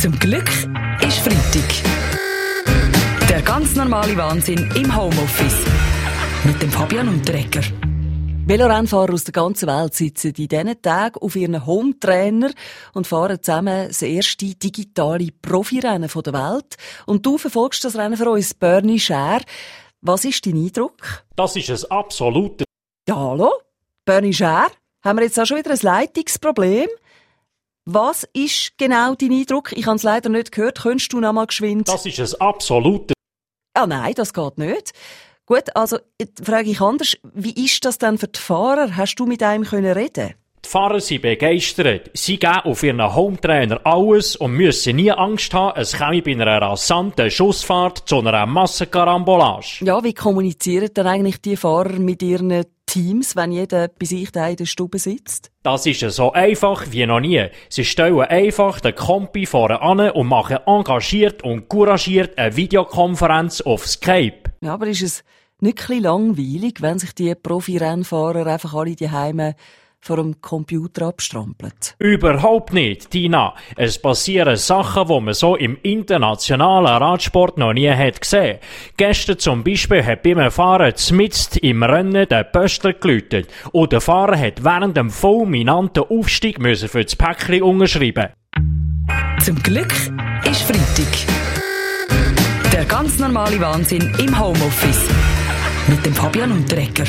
Zum Glück ist Freitag. Der ganz normale Wahnsinn im Homeoffice. Mit dem Fabian Unterrecker. Velorennfahrer aus der ganzen Welt sitzen in diesen Tagen auf ihren Hometrainer und fahren zusammen das erste digitale Profirennen der Welt. Und du verfolgst das Rennen für uns, Bernie Scher. Was ist dein Eindruck? Das ist ein absolutes. Ja, hallo? Bernie Scher? Haben wir jetzt auch schon wieder ein Leitungsproblem? Was ist genau dein Eindruck? Ich habe es leider nicht gehört. Könntest du noch mal geschwind? Das ist ein absolutes. Ah nein, das geht nicht. Gut, also frage ich anders. Wie ist das denn für die Fahrer? Hast du mit einem können reden? Die Fahrer sind begeistert. Sie geben auf ihren Hometrainer alles und müssen nie Angst haben, es komme bei einer rasanten Schussfahrt zu einer Massenkarambolage. Ja, wie kommunizieren denn eigentlich die Fahrer mit ihren Teams, wenn jeder bei sich da in der Stube sitzt? Das ist so einfach wie noch nie. Sie stellen einfach den Kompi vorne an und machen engagiert und couragiert eine Videokonferenz auf Skype. Ja, aber ist es nicht ein langweilig, wenn sich die Profi-Rennfahrer einfach alle die Heime vor dem Computer abstrampeln? Überhaupt nicht, Tina. Es passieren Sachen, die man so im internationalen Radsport noch nie hat gesehen. Gestern zum Beispiel hat beim Fahren zmitzt im Rennen der Pöster geläutet und der Fahrer hat während dem fulminanten Aufstieg müssen für das Päckchen unterschreiben. Zum Glück ist Freitag. Der ganz normale Wahnsinn im Homeoffice. Mit dem Fabian Unterrecker.